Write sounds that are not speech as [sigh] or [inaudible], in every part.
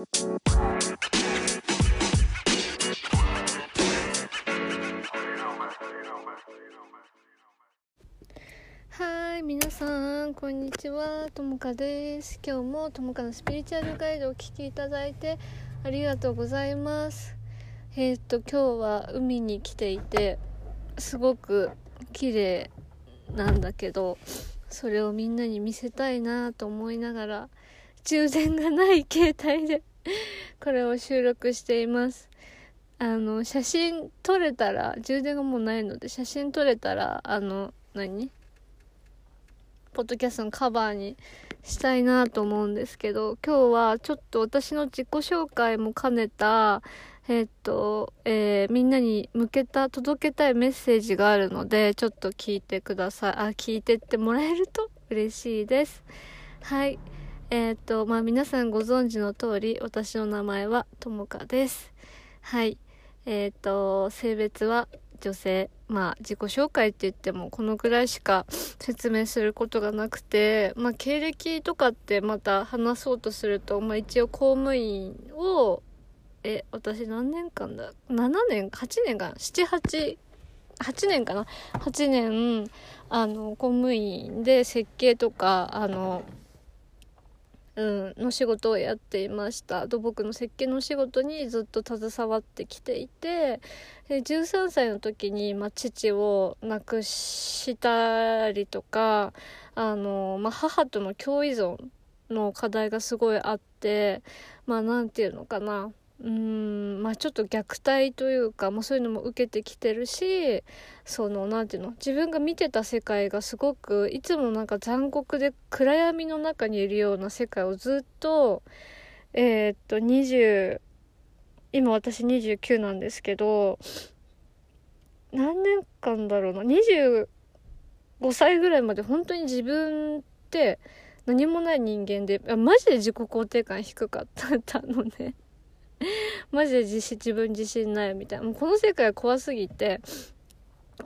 はい皆さんこんにちは。ともかです。今日もともかのスピリチュアルガイドをお聴きいただいてありがとうございます。えー、っと今日は海に来ていてすごく綺麗なんだけどそれをみんなに見せたいなと思いながら充電がない携帯で [laughs] これを収録していますあの写真撮れたら充電がもうないので写真撮れたらあの何？ポッドキャストのカバーにしたいなと思うんですけど今日はちょっと私の自己紹介も兼ねたえー、っと、えー、みんなに向けた、届けたいメッセージがあるので、ちょっと聞いてください。あ、聞いてってもらえると嬉しいです。はい。えー、と、まあ、皆さんご存知の通り、私の名前はともかです。はい。えっと、性別は女性。まあ、自己紹介って言っても、このくらいしか説明することがなくて、まあ、経歴とかってまた話そうとすると、まあ、一応公務員をえ、私何年間だ ?7 年 ?8 年かな ?7、8、8年かな ?8 年、あの、公務員で設計とか、あの、うん、の仕事をやっていました。土木の設計の仕事にずっと携わってきていてで13歳の時に、まあ、父を亡くしたりとかあの、まあ、母との共依存の課題がすごいあってまあ何て言うのかな。うんまあちょっと虐待というか、まあ、そういうのも受けてきてるしその何て言うの自分が見てた世界がすごくいつもなんか残酷で暗闇の中にいるような世界をずっとえー、っと20今私29なんですけど何年間だろうな25歳ぐらいまで本当に自分って何もない人間でマジで自己肯定感低かったのね [laughs] マジで自自分自信ないみたいな。もうこの世界怖すぎて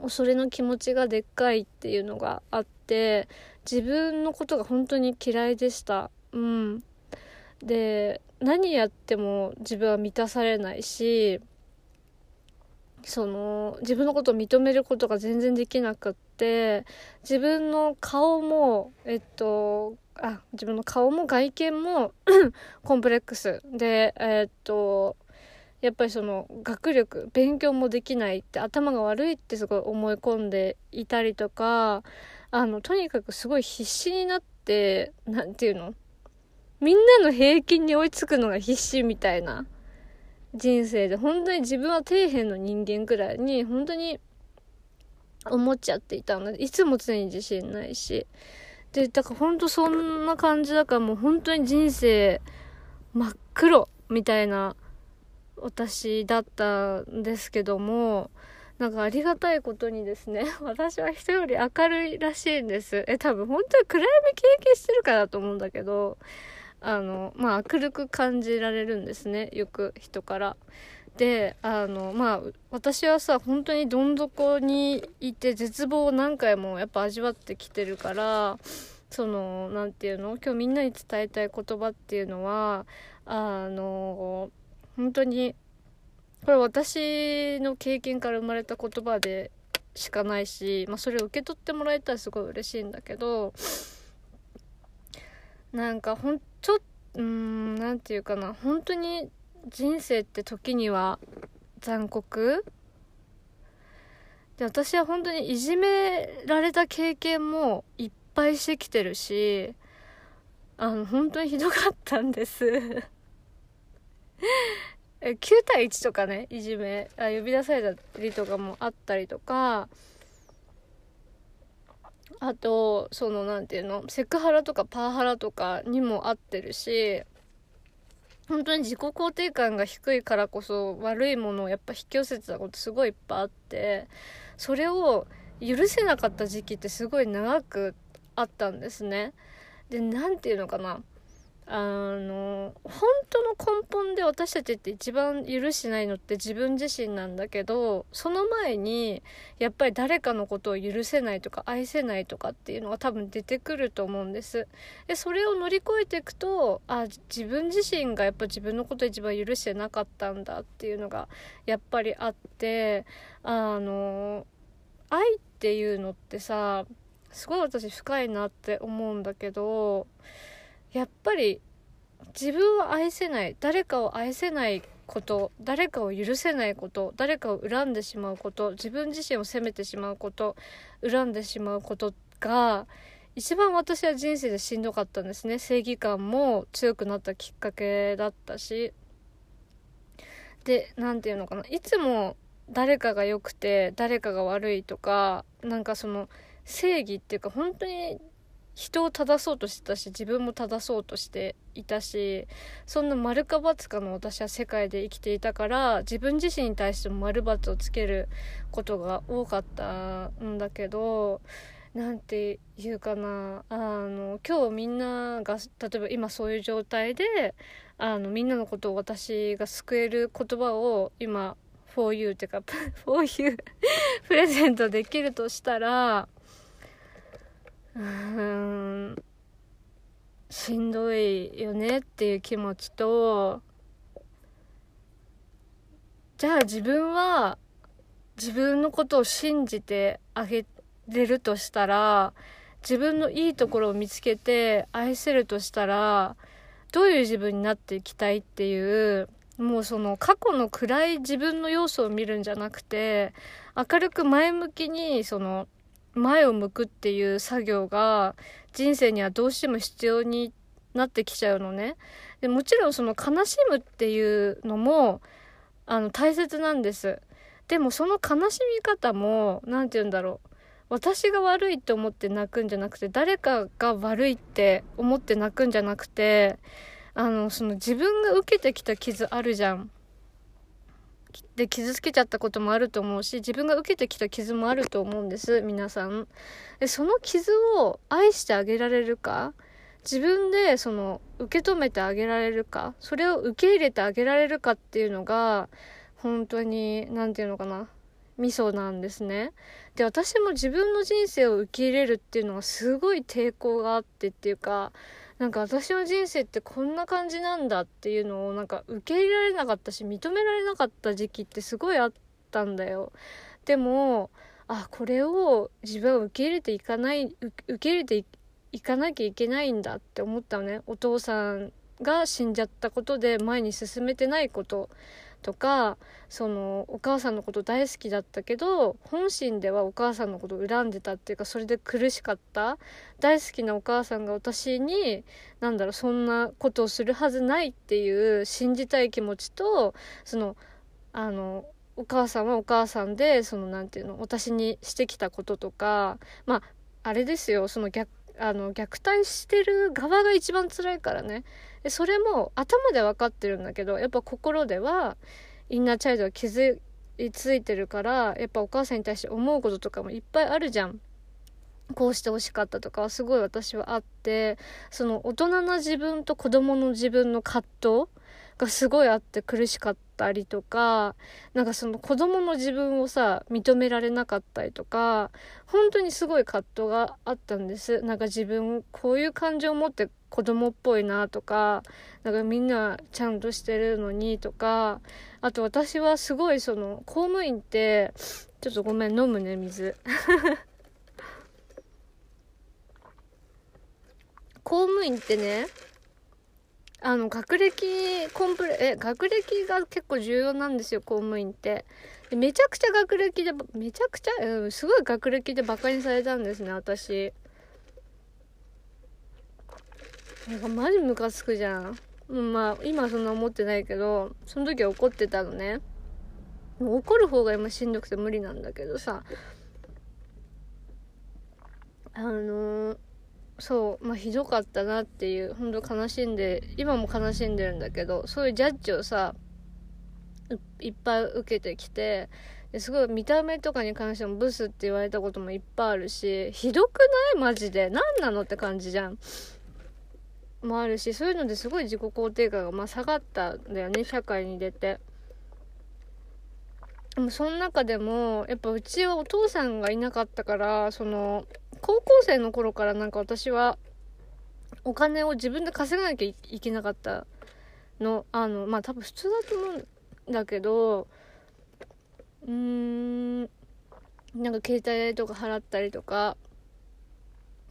それの気持ちがでっかいっていうのがあって自分のことが本当に嫌いでした。うん。で何やっても自分は満たされないしその自分のことを認めることが全然できなくって自分の顔もえっとあ自分の顔も外見も [clears throat] コンプレックス。でえー、っとやっぱりその学力勉強もできないって頭が悪いってすごい思い込んでいたりとかあのとにかくすごい必死になって何て言うの？みんなの平均に追いつくのが必死みたいな人生で本当に自分は底辺の人間くらいに本当に思っちゃっていたのでいつも常に自信ないし。で、だからほんとそんな感じだからもう本当に人生真っ黒みたいな私だったんですけども、なんかありがたいことにですね、[laughs] 私は人より明るいらしいんです。え、多分本当に暗闇経験してるからだと思うんだけど、あの、まあ明るく感じられるんですね、よく人から。であのまあ私はさ本当にどん底にいて絶望を何回もやっぱ味わってきてるからその何て言うの？今日みんなに伝えたい言葉っていうのはあの本当にこれ私の経験から生まれた言葉でしかないし、まあ、それを受け取ってもらえたらすごい嬉しいんだけどなんかほんちょっうん何て言うかな？本当に人生って時には残酷？で私は本当にいじめられた経験もいっぱいしてきてるしあの本当にひどかったんです。9対1とかねいじめ。あ呼び出されたりとかもあったりとか。あとその何て言うの？セクハラとかパワハラとかにも合ってるし。本当に自己肯定感が低いからこそ悪いものをやっぱ引き寄せてたことすごいいっぱいあってそれを許せなかった時期ってすごい長くあったんですね。で何て言うのかなあの本当の根本で私たちって一番許しないのって自分自身なんだけどその前にやっぱり誰かのことを許せないとか愛せないとかっていうのが多分出てくると思うんです。でそれを乗り越えていくとあ自分自身がやっぱ自分のこと一番許してなかったんだっていうのがやっぱりあってあの愛っていうのってさすごい私深いなって思うんだけどやっぱり自分を愛せない誰かを愛せないこと誰かを許せないこと誰かを恨んでしまうこと自分自身を責めてしまうこと恨んでしまうことが一番私は人生でしんどかったんですね。正義感も強くなったきっかけだったし。で何て言うのかな。いつも誰かが良くて誰かが悪いとかなんかその正義っていうか本当に人を正そうとしてたし自分も正そうとしていたしそんな丸か×かの私は世界で生きていたから自分自身に対しても丸×をつけることが多かったんだけど何て言うかなあの今日みんなが例えば今そういう状態であのみんなのことを私が救える言葉を今 for you っていうか [laughs] for you プレゼントできるとしたらうん。しんどいよねっていう気持ちとじゃあ自分は自分のことを信じてあげれるとしたら自分のいいところを見つけて愛せるとしたらどういう自分になっていきたいっていうもうその過去の暗い自分の要素を見るんじゃなくて明るく前向きにその前を向くっていう作業が人生にはどうしても必要になってきちゃうのね。でもちろんその悲しむっていうのもあの大切なんです。でもその悲しみ方も何て言うんだろう私が悪いって思って泣くんじゃなくて誰かが悪いって思って泣くんじゃなくてあのその自分が受けてきた傷あるじゃん。で傷つけちゃったこともあると思うし自分が受けてきた傷もあると思うんです皆さん。でその傷を愛してあげられるか自分でその受け止めてあげられるかそれを受け入れてあげられるかっていうのが本当に何て言うのかなミソなんですね。で私も自分の人生を受け入れるっていうのはすごい抵抗があってっていうかなんか私の人生ってこんな感じなんだっていうのをなんか受け入れられなかったし認められなかった時期ってすごいあったんだよ。でもあこれを自分は受け入れていかない受け入れていかなきゃいけないんだって思ったのね。お父さんが死んじゃったことで前に進めてないこと。とかそのお母さんのこと大好きだったけど本心ではお母さんのことを恨んでたっていうかそれで苦しかった。大好きなお母さんが私に何だろうそんなことをするはずないっていう信じたい気持ちとそのあのお母さんはお母さんでその何て言うの私にしてきたこととかまああれですよその逆あの虐待してる側が一番辛いからね。でそれも頭で分かってるんだけどやっぱ心ではインナーチャイルドは気づいついてるからやっぱお母さんに対して思うこととかもいっぱいあるじゃん。こうして欲しかったとかはすごい私はあってその大人な自分と子供の自分の葛藤がすごいあって苦しかったりとかなんかその子供の自分をさ認められなかったりとか本当にすごい葛藤があったんです。なんか自分こういう感情を持って子供っぽいなとかなんかみんなちゃんとしてるのにとかあと私はすごいその公務員ってちょっとごめん飲むね水。[laughs] 公務員ってねあの、学歴コンプレ、え、学歴が結構重要なんですよ、公務員って。でめちゃくちゃ学歴で、めちゃくちゃ、うん、すごい学歴でバカにされたんですね、私。なんかマジムカつくじゃん。まあ、今そんな思ってないけど、その時は怒ってたのね。怒る方が今しんどくて無理なんだけどさ。あのーそうまあひどかったなっていう本当悲しんで今も悲しんでるんだけどそういうジャッジをさいっぱい受けてきてすごい見た目とかに関してもブスって言われたこともいっぱいあるしひどくない？マジで。何なのって感じじゃん。もあるしそういうのですごい自己肯定感がまあ下がったんだよね社会に出て。でもその中でもやっぱうちはお父さんがいなかったからその高校生の頃からなんか私はお金を自分で稼がなきゃいけなかったの。あのまあ多分普通だと思うんだけどうーんなんか携帯代とか払ったりとか。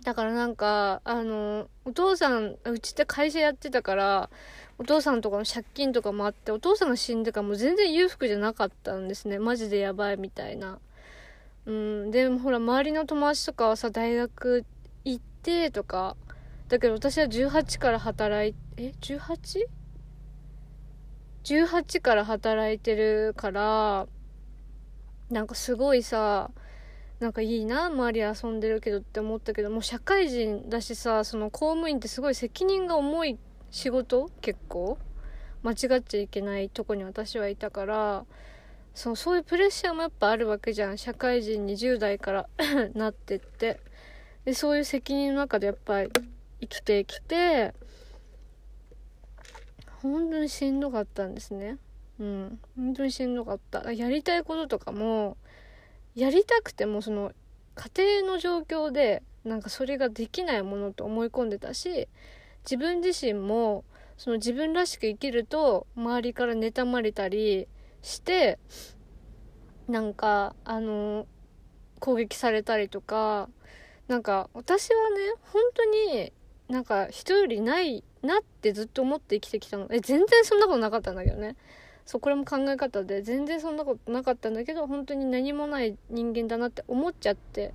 だからなんかあのお父さんうちって会社やってたからお父さんとかの借金とかもあってお父さんが死んでからもう全然裕福じゃなかったんですね。マジでやばいみたいな。うんでもほら周りの友達とかはさ大学行ってとかだけど私は18から働いえ 18? 18から働いてるからなんかすごいさなんかいいな周り遊んでるけどって思ったけどもう社会人だしさその公務員ってすごい責任が重い仕事結構間違っちゃいけないとこに私はいたからそうそういうプレッシャーもやっぱあるわけじゃん。社会人20代から [laughs] なってって。でそういう責任の中でやっぱり生きてきて本当にしんどかったんですね。うん。本当にしんどかった。やりたいこととかもやりたくてもその家庭の状況でなんかそれができないものと思い込んでたし自分自身もその自分らしく生きると周りから妬まれたりしてなんかあの攻撃されたりとかなんか私はね本当になんか人よりないなってずっと思って生きてきたの。え全然そんなことなかったんだけどね。そうこれも考え方で全然そんなことなかったんだけど本当に何もない人間だなって思っちゃって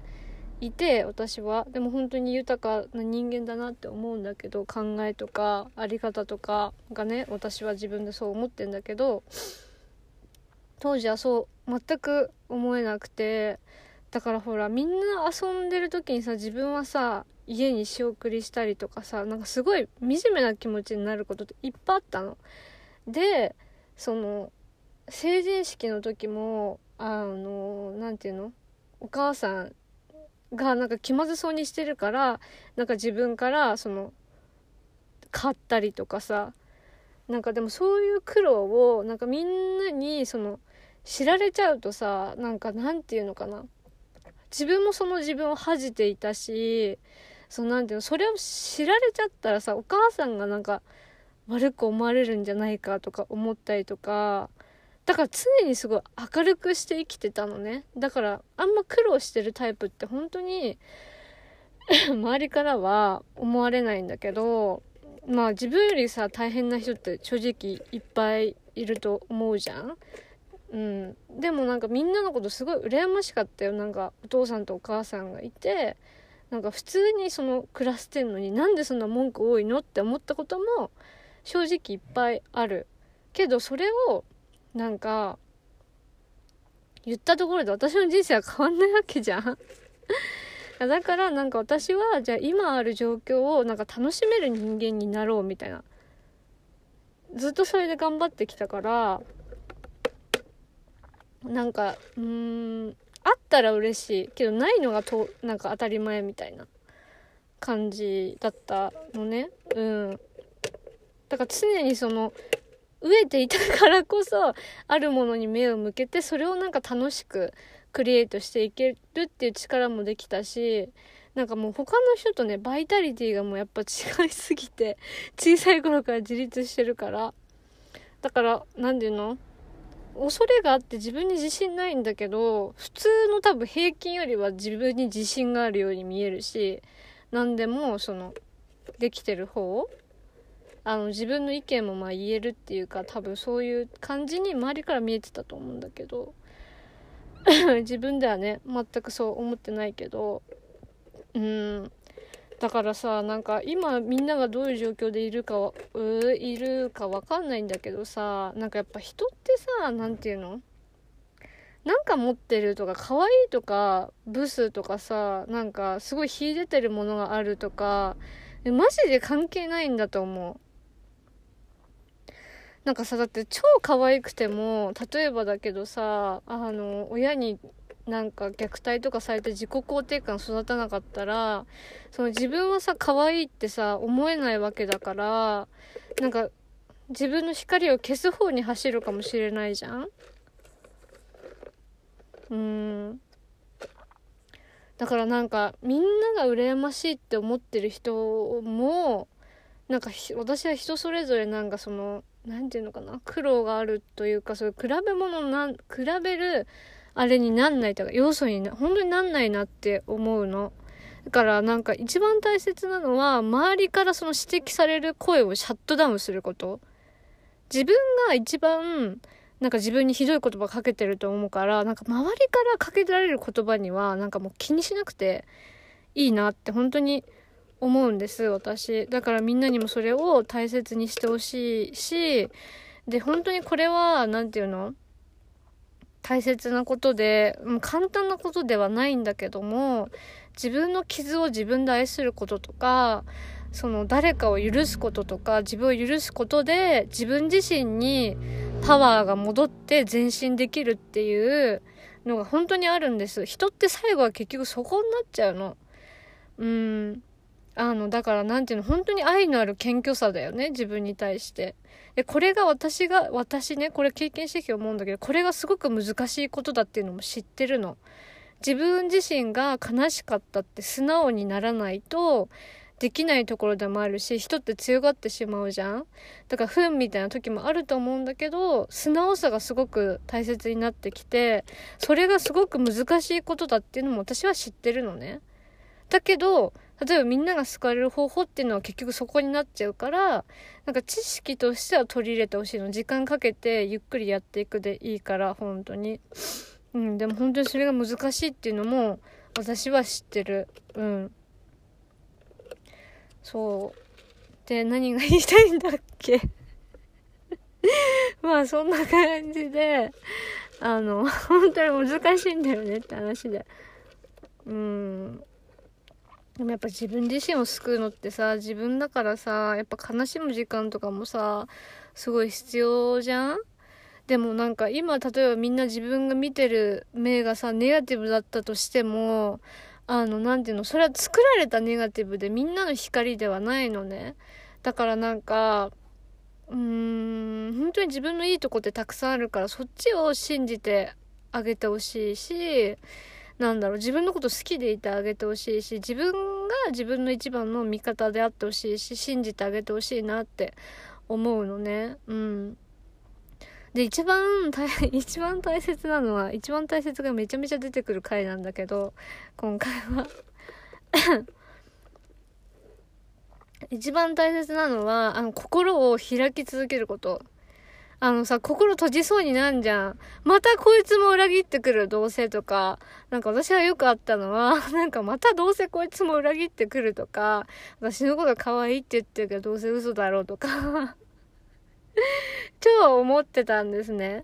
いて私は。でも本当に豊かな人間だなって思うんだけど考えとかあり方とかがね私は自分でそう思ってんだけど当時はそう全く思えなくてだからほらみんな遊んでる時にさ自分はさ家に仕送りしたりとかさなんかすごい惨めな気持ちになることっていっぱいあったの。でその成人式の時もあの何て言うの？お母さんがなんか気まずそうにしてるからなんか自分からその買ったりとかさなんかでもそういう苦労をなんかみんなにその知られちゃうとさなんかなんて言うのかな。自分もその自分を恥じていたしそなんていうのそれを知られちゃったらさお母さんがなんか悪く思われるんじゃないかとか思ったりとかだから常にすごい明るくして生きてたのね。だからあんま苦労してるタイプって本当に [clears throat] 周りからは思われないんだけどまあ自分よりさ大変な人って正直いっぱいいると思うじゃん。うん、でもなんかみんなのことすごい羨ましかったよ。なんかお父さんとお母さんがいてなんか普通にその暮らしてんのになんでそんな文句多いのって思ったことも正直いっぱいある。けどそれをなんか言ったところで私の人生は変わんないわけじゃん。[laughs] だからなんか私はじゃあ今ある状況をなんか楽しめる人間になろうみたいな。ずっとそれで頑張ってきたからなんかうんあったら嬉しいけどないのがとなんか当たり前みたいな感じだったのね。うん。だから常にその飢えていたからこそあるものに目を向けてそれをなんか楽しくクリエイトしていけるっていう力もできたしなんかもう他の人とねバイタリティがもうやっぱ違いすぎて小さい頃から自立してるから。だから何て言うの？恐れがあって自分に自信ないんだけど普通の多分平均よりは自分に自信があるように見えるし何でもそのできてる方あの自分の意見もまあ言えるっていうか多分そういう感じに周りから見えてたと思うんだけど [laughs] 自分ではね全くそう思ってないけどうん。だからさなんか今みんながどういう状況でいるかういるか分かんないんだけどさなんかやっぱ人ってさ何て言うの？なんか持ってるとか可愛いとかブスとかさなんかすごい秀でてるものがあるとかマジで関係ないんだと思う。なんかさだって超可愛くても例えばだけどさあの親になんか虐待とかされて自己肯定感育たなかったらその自分はさ可愛いってさ思えないわけだからなんか自分の光を消す方に走るかもしれないじゃん？うん。だからなんかみんなが羨ましいって思ってる人もなんか私は人それぞれなんかその何て言うのかな苦労があるというかそういう比べ物なん比べるあれになんないとか要素にな本当になんないなって思うの。だからなんか一番大切なのは周りからその指摘される声をシャットダウンすること。自分が一番なんか自分にひどい言葉かけてると思うからなんか周りからかけられる言葉にはなんかもう気にしなくていいなって本当に思うんです私だからみんなにもそれを大切にしてほしいしで本当にこれは何て言うの？大切なことで簡単なことではないんだけども自分の傷を自分で愛することとかその誰かを許すこととか自分を許すことで自分自身にパワーが戻って前進できるっていうのが本当にあるんです。人って最後は結局そこになっちゃうの。うん。あの、だからなんていうの、本当に愛のある謙虚さだよね、自分に対して。で、これが私が、私ね、これ経験してきて思うんだけど、これがすごく難しいことだっていうのも知ってるの。自分自身が悲しかったって素直にならないと、できないところでもあるし、人って強がってしまうじゃんだから、不運みたいな時もあると思うんだけど、素直さがすごく大切になってきて、それがすごく難しいことだっていうのも私は知ってるのね。だけど、例えばみんなが救われる方法っていうのは結局そこになっちゃうから、なんか知識としては取り入れてほしいの。時間かけてゆっくりやっていくでいいから、本当に。うん、でも本当にそれが難しいっていうのも私は知ってる。うん。そう。で、何が言いたいんだっけ？[laughs] まあそんな感じで、あの、本当に難しいんだよねって話で。うん。でもやっぱ自分自身を救うのってさ、自分だからさ、やっぱ悲しむ時間とかもさ、すごい必要じゃん？でもなんか今例えばみんな自分が見てる目がさ、ネガティブだったとしても、あの、なんていうの、それは作られたネガティブでみんなの光ではないのね。だからなんか、うーん、本当に自分のいいとこってたくさんあるから、そっちを信じてあげてほしいし、なんだろう、自分のこと好きでいてあげてほしいし、自分が自分の一番の味方であってほしいし、信じてあげてほしいなって思うのね。うん。で、一番大、[laughs] 一番大切なのは、一番大切がめちゃめちゃ出てくる回なんだけど、今回は [laughs] 一番大切なのは、あの、心を開き続けること。あのさ、心閉じそうになんじゃん。またこいつも裏切ってくる、どうせとか。なんか私はよくあったのは、[laughs] なんかまたどうせこいつも裏切ってくるとか、私のこと可愛いって言ってるけどどうせ嘘だろうとか [laughs] 超思ってたんですね。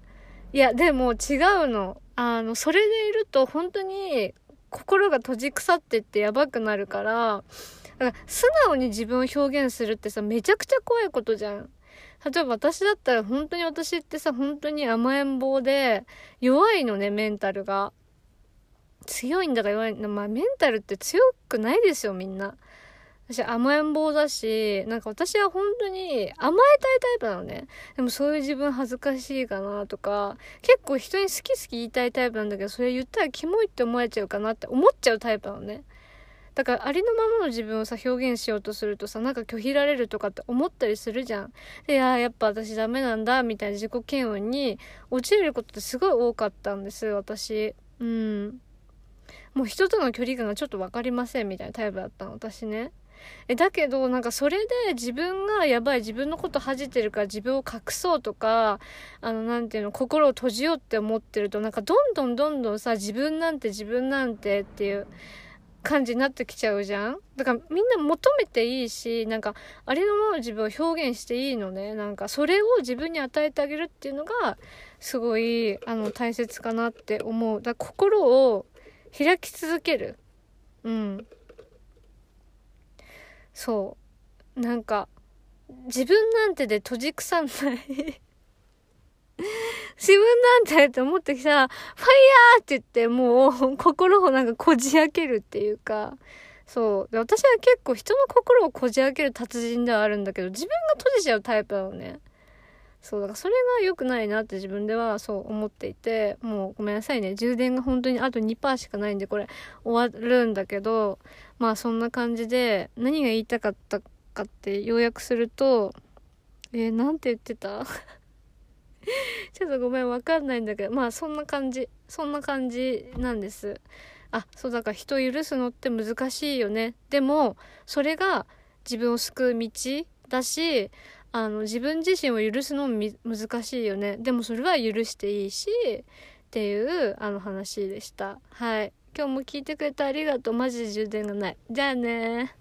いや、でも違うの。あの、それでいると本当に心が閉じ腐ってってやばくなるから、だから素直に自分を表現するってさ、めちゃくちゃ怖いことじゃん。例えば私だったら本当に私ってさ、本当に甘えん坊で、弱いのね、メンタルが。強いんだか弱いんだ。まあメンタルって強くないですよ、みんな。私甘えん坊だし、なんか私は本当に甘えたいタイプなのね。でもそういう自分恥ずかしいかなとか、結構人に好き好き言いたいタイプなんだけど、それ言ったらキモいって思われちゃうかなって思っちゃうタイプなのね。だからありのままの自分をさ表現しようとするとさなんか拒否られるとかって思ったりするじゃん。であやっぱ私ダメなんだみたいな自己嫌悪に陥ることってすごい多かったんです私。うん。もう人との距離感がちょっと分かりませんみたいなタイプだったの私ね。えだけどなんかそれで自分がやばい自分のこと恥じてるから自分を隠そうとかあのなんていうの心を閉じようって思ってるとなんかどんどんどんどんさ自分なんて自分なんてっていう感じになってきちゃうじゃん？だからみんな求めていいし、なんかありのままの自分を表現していいのね。なんかそれを自分に与えてあげるっていうのがすごいあの大切かなって思う。だから心を開き続ける。うん。そう。なんか自分なんてで閉じくさんない [laughs] 自分なんてって思ってきたら、ファイヤーって言って、もう心をなんかこじ開けるっていうか、そう。私は結構人の心をこじ開ける達人ではあるんだけど、自分が閉じちゃうタイプなのね。そう、だからそれが良くないなって自分ではそう思っていて、もうごめんなさいね。充電が本当にあと2%しかないんで、これ終わるんだけど、まあそんな感じで、何が言いたかったかって要約すると、えー、なんて言ってた？[laughs] ちょっとごめん、わかんないんだけど、まあそんな感じ、そんな感じなんです。あ、そうだから人を許すのって難しいよね。でも、それが自分を救う道だし、あの、自分自身を許すのも難しいよね。でもそれは許していいし、っていう、あの話でした。はい。今日も聞いてくれてありがとう。マジで充電がない。じゃあね